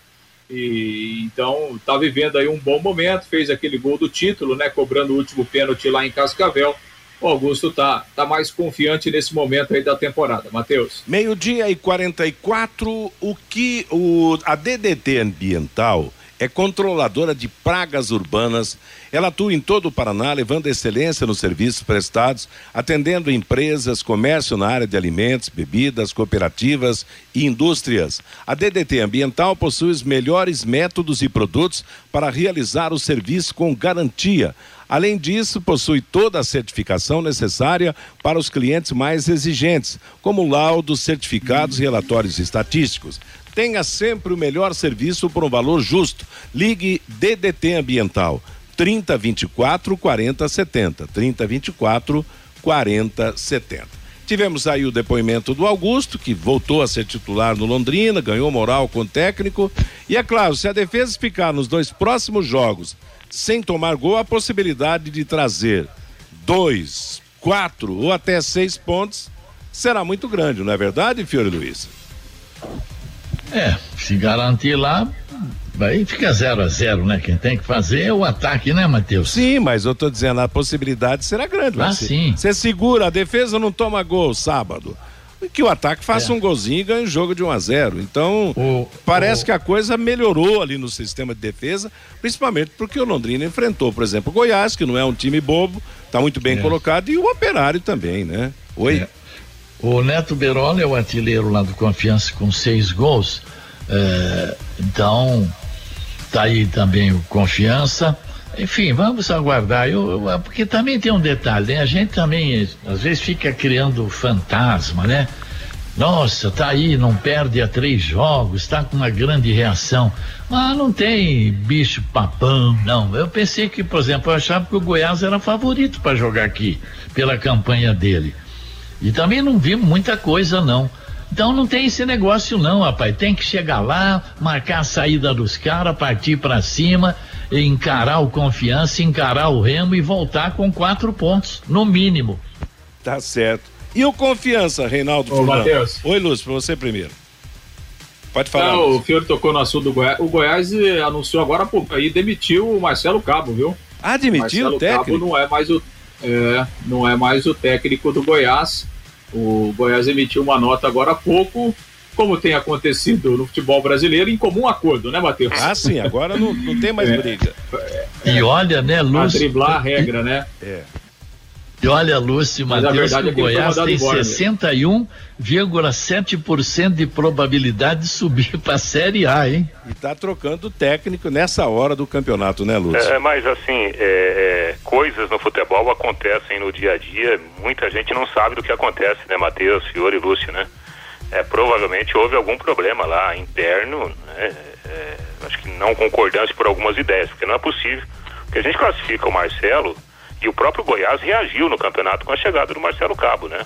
e então está vivendo aí um bom momento, fez aquele gol do título, né, cobrando o último pênalti lá em Cascavel, o Augusto tá, tá mais confiante nesse momento aí da temporada. Matheus. Meio-dia e 44, o que o, a DDT ambiental é controladora de pragas urbanas. Ela atua em todo o Paraná, levando excelência nos serviços prestados, atendendo empresas, comércio na área de alimentos, bebidas, cooperativas e indústrias. A DDT Ambiental possui os melhores métodos e produtos para realizar o serviço com garantia Além disso, possui toda a certificação necessária para os clientes mais exigentes, como laudos, certificados e relatórios estatísticos. Tenha sempre o melhor serviço por um valor justo. Ligue DDT Ambiental 3024 4070. 3024 4070. Tivemos aí o depoimento do Augusto, que voltou a ser titular no Londrina, ganhou moral com o técnico. E é claro, se a defesa ficar nos dois próximos jogos sem tomar gol, a possibilidade de trazer dois, quatro ou até seis pontos será muito grande, não é verdade, Fiore Luiz? É, se garantir lá, aí fica 0 a 0 né? Quem tem que fazer é o ataque, né, Matheus? Sim, mas eu tô dizendo, a possibilidade será grande. Ah, sim. Você segura, a defesa não toma gol sábado que o ataque faça é. um golzinho e ganhe o jogo de 1 a 0 Então, o, parece o... que a coisa melhorou ali no sistema de defesa, principalmente porque o Londrina enfrentou, por exemplo, o Goiás, que não é um time bobo, está muito bem é. colocado, e o Operário também, né? Oi. É. O Neto Berola é o artilheiro lá do Confiança com seis gols. É, então, tá aí também o Confiança. Enfim, vamos aguardar. Eu, eu, porque também tem um detalhe, né? A gente também, às vezes, fica criando fantasma, né? Nossa, tá aí, não perde a três jogos, tá com uma grande reação. Mas não tem bicho papão, não. Eu pensei que, por exemplo, eu achava que o Goiás era favorito para jogar aqui, pela campanha dele. E também não vimos muita coisa, não. Então não tem esse negócio não, rapaz. Tem que chegar lá, marcar a saída dos caras, partir para cima, encarar o confiança, encarar o remo e voltar com quatro pontos, no mínimo. Tá certo. E o confiança, Reinaldo? Ô, Matheus. Oi, Lúcio, para você primeiro. Pode falar. Não, o Fiore tocou no assunto do Goiás. O Goiás eh, anunciou agora aí demitiu o Marcelo Cabo, viu? Ah, demitiu o técnico? Cabo não é mais o é, não é mais o técnico do Goiás. O Goiás emitiu uma nota agora há pouco, como tem acontecido no futebol brasileiro, em comum acordo, né, Matheus? Ah, sim, agora não, não tem mais é, briga. e olha, né, Lúcio... driblar a regra, né? É. E olha, Lúcio Matheus, o Goiás tem 61,7% de probabilidade de subir para a Série A, hein? E está trocando técnico nessa hora do campeonato, né, Lúcio? É, mas assim, é, é, coisas no futebol acontecem no dia a dia, muita gente não sabe do que acontece, né, Matheus, Fiore e Lúcio, né? É, provavelmente houve algum problema lá interno, né? É, acho que não concordância por algumas ideias, porque não é possível. Porque a gente classifica o Marcelo e o próprio Goiás reagiu no campeonato com a chegada do Marcelo Cabo, né?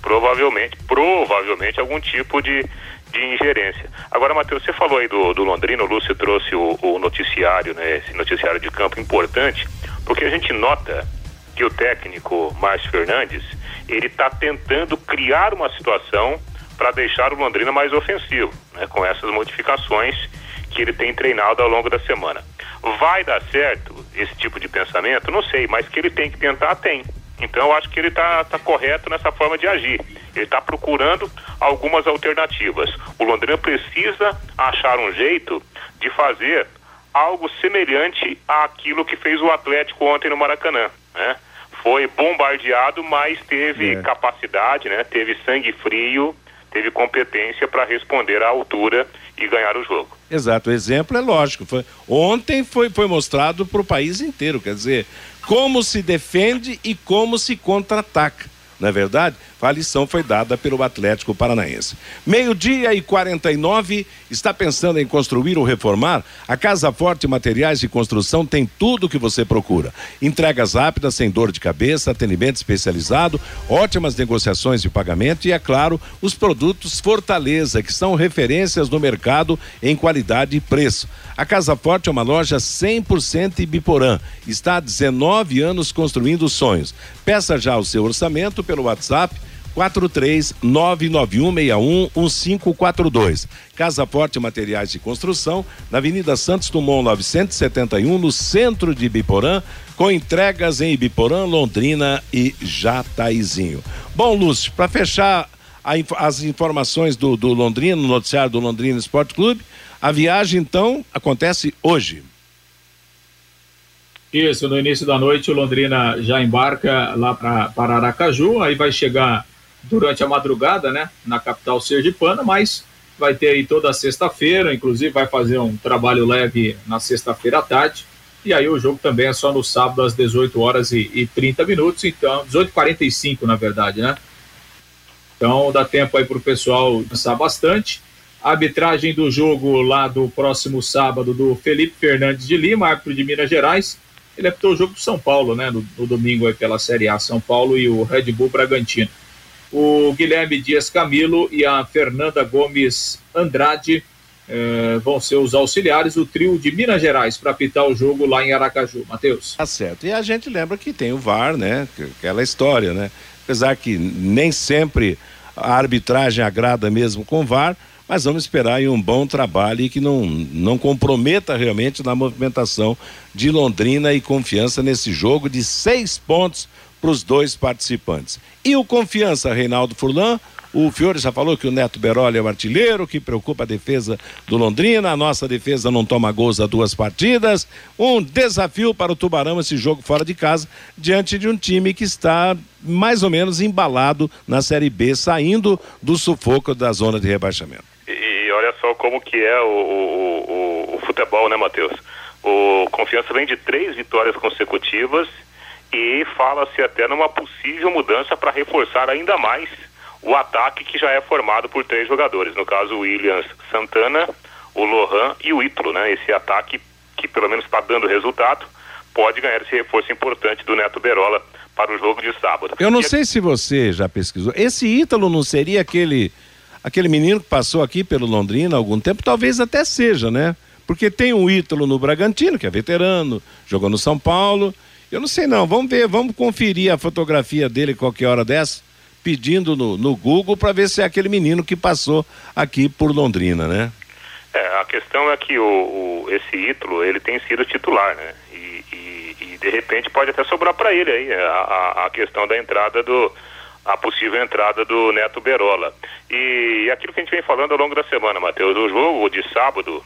Provavelmente, provavelmente algum tipo de, de ingerência. Agora, Matheus, você falou aí do, do Londrina, o Lúcio trouxe o, o noticiário, né? Esse noticiário de campo importante, porque a gente nota que o técnico Márcio Fernandes, ele está tentando criar uma situação para deixar o Londrina mais ofensivo, né? Com essas modificações que ele tem treinado ao longo da semana. Vai dar certo esse tipo de pensamento? Não sei, mas que ele tem que tentar, tem. Então eu acho que ele está tá correto nessa forma de agir. Ele está procurando algumas alternativas. O Londrina precisa achar um jeito de fazer algo semelhante àquilo que fez o Atlético ontem no Maracanã. Né? Foi bombardeado, mas teve é. capacidade, né? teve sangue frio, teve competência para responder à altura e ganhar o jogo. Exato, o exemplo é lógico. Foi, ontem foi, foi mostrado para o país inteiro, quer dizer, como se defende e como se contra-ataca. Não é verdade? A lição foi dada pelo Atlético Paranaense. Meio-dia e 49, está pensando em construir ou reformar? A Casa Forte Materiais de Construção tem tudo o que você procura. Entregas rápidas, sem dor de cabeça, atendimento especializado, ótimas negociações de pagamento e, é claro, os produtos Fortaleza, que são referências no mercado em qualidade e preço. A Casa Forte é uma loja 100% Ibiporã. Está há 19 anos construindo sonhos. Peça já o seu orçamento pelo WhatsApp 43991611542. Casa Forte Materiais de Construção, na Avenida Santos Dumont 971, no centro de Ibiporã, com entregas em Ibiporã, Londrina e Jataizinho. Bom, Lúcio, para fechar a, as informações do, do Londrina, no noticiário do Londrina Esporte Clube, a viagem então acontece hoje. Isso, no início da noite o Londrina já embarca lá para Aracaju, aí vai chegar durante a madrugada, né, na capital sergipana, mas vai ter aí toda sexta-feira, inclusive vai fazer um trabalho leve na sexta-feira à tarde, e aí o jogo também é só no sábado às 18 horas e, e 30 minutos, então, 18h45 na verdade, né? Então dá tempo aí para o pessoal descansar bastante. A arbitragem do jogo lá do próximo sábado do Felipe Fernandes de Lima, árbitro de Minas Gerais. Ele apitou o jogo do São Paulo, né? No, no domingo aí pela Série A, São Paulo e o Red Bull Bragantino o Guilherme Dias Camilo e a Fernanda Gomes Andrade eh, vão ser os auxiliares do trio de Minas Gerais para apitar o jogo lá em Aracaju. Matheus. Tá certo. E a gente lembra que tem o VAR, né? Aquela história, né? Apesar que nem sempre a arbitragem agrada mesmo com o VAR, mas vamos esperar aí um bom trabalho e que não, não comprometa realmente na movimentação de Londrina e confiança nesse jogo de seis pontos para os dois participantes. E o confiança, Reinaldo Furlan, o Fiore já falou que o Neto Beroli é o artilheiro, que preocupa a defesa do Londrina. A nossa defesa não toma gols a duas partidas. Um desafio para o Tubarão esse jogo fora de casa, diante de um time que está mais ou menos embalado na Série B, saindo do sufoco da zona de rebaixamento. E, e olha só como que é o, o, o, o futebol, né, Matheus? O Confiança vem de três vitórias consecutivas e fala-se até numa possível mudança para reforçar ainda mais o ataque que já é formado por três jogadores, no caso o Williams Santana, o Lohan e o Ítalo, né? Esse ataque que pelo menos está dando resultado, pode ganhar esse reforço importante do Neto Berola para o jogo de sábado. Eu não e sei se você já pesquisou. Esse Ítalo não seria aquele aquele menino que passou aqui pelo Londrina há algum tempo? Talvez até seja, né? Porque tem o Ítalo no Bragantino, que é veterano, jogou no São Paulo, eu não sei não, vamos ver, vamos conferir a fotografia dele qualquer hora dessa, pedindo no, no Google para ver se é aquele menino que passou aqui por Londrina, né? É, a questão é que o, o esse Ítalo, ele tem sido titular, né? E, e, e de repente pode até sobrar para ele aí a, a, questão da entrada do a possível entrada do Neto Berola. E aquilo que a gente vem falando ao longo da semana, Matheus, o jogo de sábado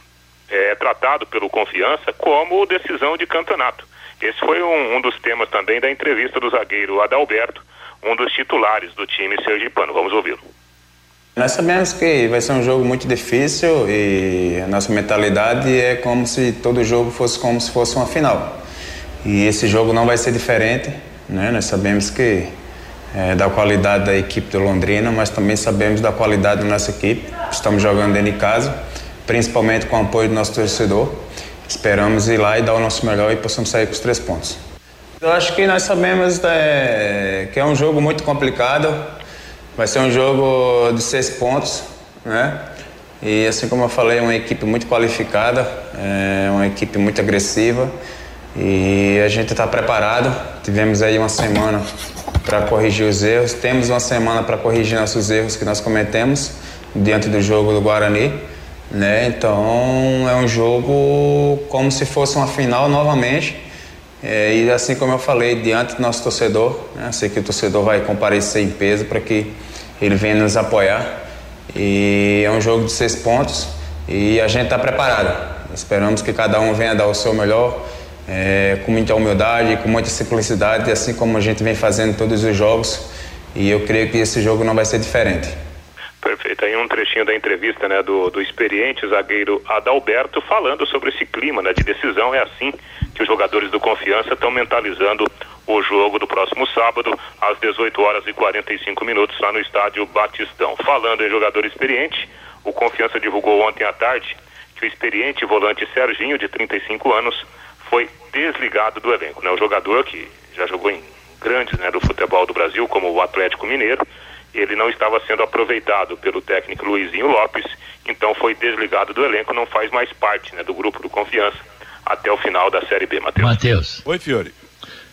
é tratado pelo Confiança como decisão de campeonato. Esse foi um, um dos temas também da entrevista do zagueiro Adalberto, um dos titulares do time sergipano. Vamos ouvi-lo. Nós sabemos que vai ser um jogo muito difícil e a nossa mentalidade é como se todo jogo fosse como se fosse uma final. E esse jogo não vai ser diferente, né? Nós sabemos que é, da qualidade da equipe do Londrina, mas também sabemos da qualidade da nossa equipe. Estamos jogando dentro de casa, principalmente com o apoio do nosso torcedor. Esperamos ir lá e dar o nosso melhor e possamos sair com os três pontos. Eu acho que nós sabemos é, que é um jogo muito complicado Vai ser um jogo de seis pontos, né? E assim como eu falei, é uma equipe muito qualificada, é uma equipe muito agressiva e a gente está preparado. Tivemos aí uma semana para corrigir os erros, temos uma semana para corrigir nossos erros que nós cometemos diante do jogo do Guarani. Né? Então é um jogo como se fosse uma final novamente. É, e assim como eu falei, diante do nosso torcedor, né? sei que o torcedor vai comparecer em peso para que ele vem nos apoiar. E é um jogo de seis pontos e a gente está preparado. Esperamos que cada um venha dar o seu melhor, é, com muita humildade, com muita simplicidade, assim como a gente vem fazendo todos os jogos. E eu creio que esse jogo não vai ser diferente. Perfeito. Aí um trechinho da entrevista né, do, do experiente zagueiro Adalberto falando sobre esse clima né, de decisão. É assim que os jogadores do Confiança estão mentalizando o jogo do próximo sábado, às 18 horas e 45 minutos, lá no estádio Batistão. Falando em jogador experiente, o Confiança divulgou ontem à tarde que o experiente volante Serginho, de 35 anos, foi desligado do elenco. Né? O jogador que já jogou em grandes né, do futebol do Brasil, como o Atlético Mineiro, ele não estava sendo aproveitado pelo técnico Luizinho Lopes, então foi desligado do elenco, não faz mais parte né, do grupo do Confiança até o final da Série B, Matheus. Matheus. Oi, Fiore.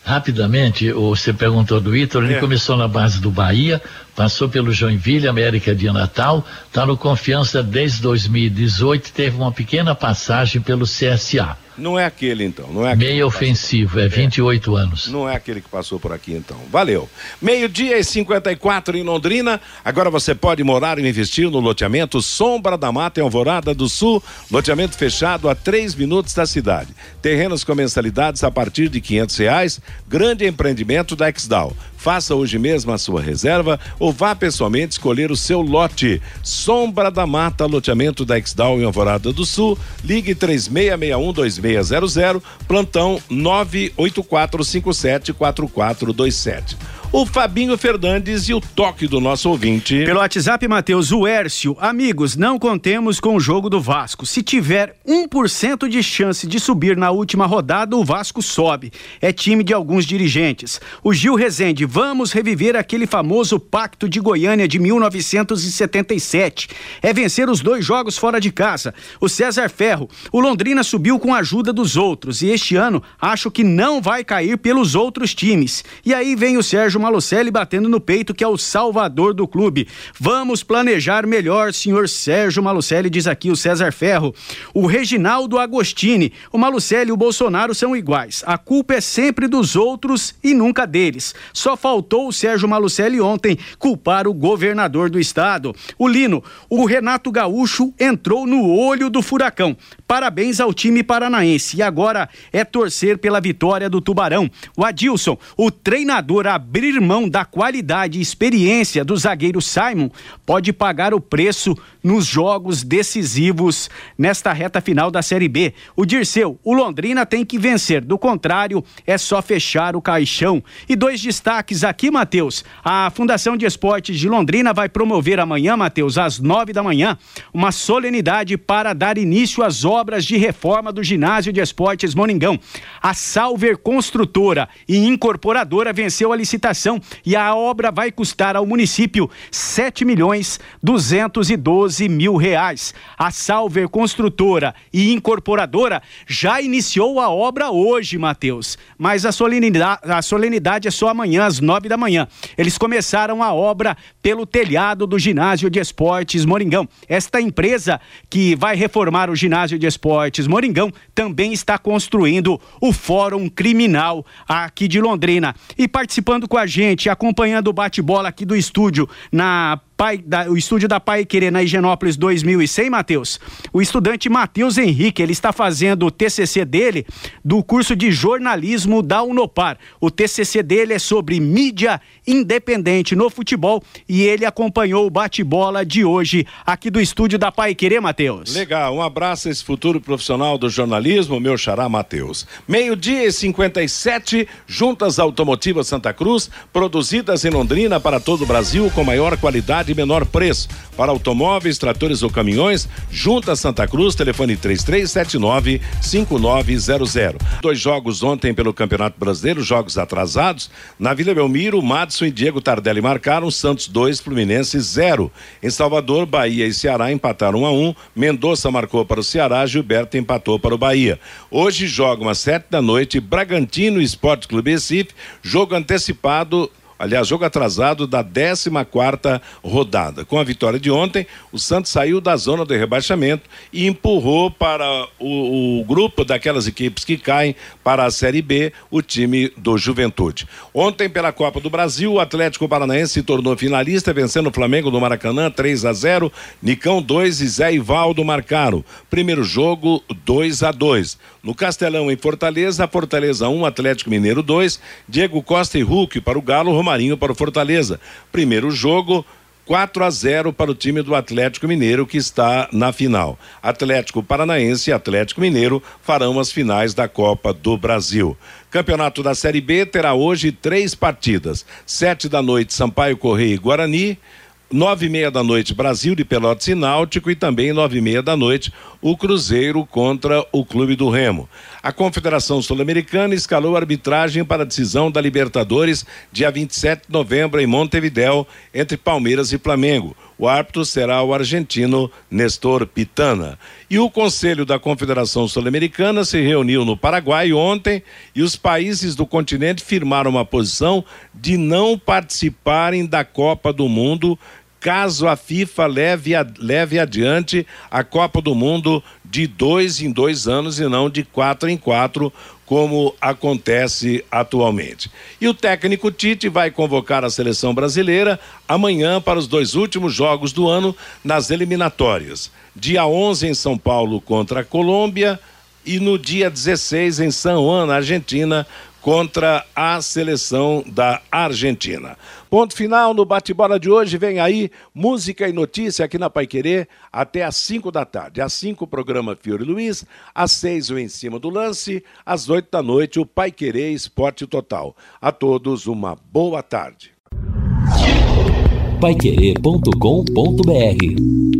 Rapidamente, você perguntou do Ítalo, ele é. começou na base do Bahia, passou pelo Joinville, América de Natal, está no Confiança desde 2018, teve uma pequena passagem pelo CSA. Não é aquele então, não é Meio ofensivo, é 28 é. anos. Não é aquele que passou por aqui então. Valeu. Meio-dia e 54 em Londrina. Agora você pode morar e investir no loteamento Sombra da Mata em Alvorada do Sul. Loteamento fechado a três minutos da cidade. Terrenos com mensalidades a partir de quinhentos reais. Grande empreendimento da Exdal. Faça hoje mesmo a sua reserva ou vá pessoalmente escolher o seu lote. Sombra da Mata, loteamento da Exdal em Alvorada do Sul. Ligue 3661 2600, plantão 984574427 o Fabinho Fernandes e o toque do nosso ouvinte. Pelo WhatsApp, Matheus, o Hércio. Amigos, não contemos com o jogo do Vasco. Se tiver 1% de chance de subir na última rodada, o Vasco sobe. É time de alguns dirigentes. O Gil Rezende, vamos reviver aquele famoso pacto de Goiânia de 1977. É vencer os dois jogos fora de casa. O César Ferro, o Londrina subiu com a ajuda dos outros e este ano acho que não vai cair pelos outros times. E aí vem o Sérgio Sérgio Malucelli batendo no peito que é o salvador do clube. Vamos planejar melhor, senhor Sérgio Malucelli, diz aqui o César Ferro. O Reginaldo Agostini, o Malucelli e o Bolsonaro são iguais. A culpa é sempre dos outros e nunca deles. Só faltou o Sérgio Malucelli ontem culpar o governador do estado. O Lino, o Renato Gaúcho entrou no olho do furacão. Parabéns ao time paranaense. E agora é torcer pela vitória do Tubarão. O Adilson, o treinador abrir mão da qualidade e experiência do zagueiro Simon, pode pagar o preço nos jogos decisivos nesta reta final da Série B. O Dirceu, o Londrina tem que vencer, do contrário, é só fechar o caixão. E dois destaques aqui, Matheus. A Fundação de Esportes de Londrina vai promover amanhã, Matheus, às nove da manhã, uma solenidade para dar início às obras de reforma do ginásio de esportes Moningão. A Salver Construtora e Incorporadora venceu a licitação e a obra vai custar ao município sete milhões duzentos e doze 12 mil reais. A Salver Construtora e Incorporadora já iniciou a obra hoje, Matheus. Mas a solenidade, a solenidade é só amanhã, às nove da manhã. Eles começaram a obra pelo telhado do ginásio de esportes Moringão. Esta empresa que vai reformar o ginásio de esportes Moringão também está construindo o Fórum Criminal aqui de Londrina. E participando com a gente, acompanhando o bate-bola aqui do estúdio na Pai, da, o estúdio da Pai Querer na Higienópolis 2100, Matheus. O estudante Matheus Henrique, ele está fazendo o TCC dele do curso de jornalismo da Unopar. O TCC dele é sobre mídia independente no futebol e ele acompanhou o bate-bola de hoje aqui do estúdio da Pai Querer, Matheus. Legal, um abraço a esse futuro profissional do jornalismo, meu xará Matheus. Meio-dia e 57, juntas automotivas Santa Cruz, produzidas em Londrina para todo o Brasil com maior qualidade e menor preço. Para automóveis, tratores ou caminhões, juntas Santa Cruz, telefone 3379 5900. Dois jogos ontem pelo Campeonato Brasileiro, jogos atrasados. Na Vila Belmiro, Madison e Diego Tardelli marcaram, Santos 2, Fluminense 0. Em Salvador, Bahia e Ceará empataram 1 a 1. Mendonça marcou para o Ceará, Gilberto empatou para o Bahia. Hoje jogam às sete da noite Bragantino Esporte Clube Recife, jogo antecipado aliás, jogo atrasado da 14 quarta rodada. Com a vitória de ontem, o Santos saiu da zona de rebaixamento e empurrou para o, o, grupo daquelas equipes que caem para a Série B, o time do Juventude. Ontem, pela Copa do Brasil, o Atlético Paranaense se tornou finalista, vencendo o Flamengo do Maracanã 3 a 0, Nicão 2 e Zé Ivaldo marcaram. Primeiro jogo 2 a 2. No Castelão em Fortaleza, Fortaleza 1, Atlético Mineiro 2, Diego Costa e Hulk para o Galo, Romarinho para o Fortaleza. Primeiro jogo 4 a 0 para o time do Atlético Mineiro que está na final. Atlético Paranaense e Atlético Mineiro farão as finais da Copa do Brasil. Campeonato da Série B terá hoje três partidas: sete da noite Sampaio Correia e Guarani nove e meia da noite Brasil de Pelotas e Náutico e também nove e meia da noite o Cruzeiro contra o Clube do Remo. A Confederação Sul-Americana escalou a arbitragem para a decisão da Libertadores dia 27 de novembro em Montevidéu entre Palmeiras e Flamengo. O árbitro será o argentino Nestor Pitana. E o Conselho da Confederação Sul-Americana se reuniu no Paraguai ontem e os países do continente firmaram uma posição de não participarem da Copa do Mundo caso a FIFA leve, a, leve adiante a Copa do Mundo de dois em dois anos e não de quatro em quatro, como acontece atualmente. E o técnico Tite vai convocar a seleção brasileira amanhã para os dois últimos jogos do ano nas eliminatórias. Dia 11 em São Paulo contra a Colômbia e no dia 16 em São Juan, na Argentina, contra a seleção da Argentina. Ponto final no bate-bola de hoje. Vem aí música e notícia aqui na Pai Querer até às 5 da tarde. Às 5 o programa Fiore Luiz, às 6 o Em Cima do Lance, às 8 da noite o Pai Querer Esporte Total. A todos uma boa tarde. Paiquerê.com.br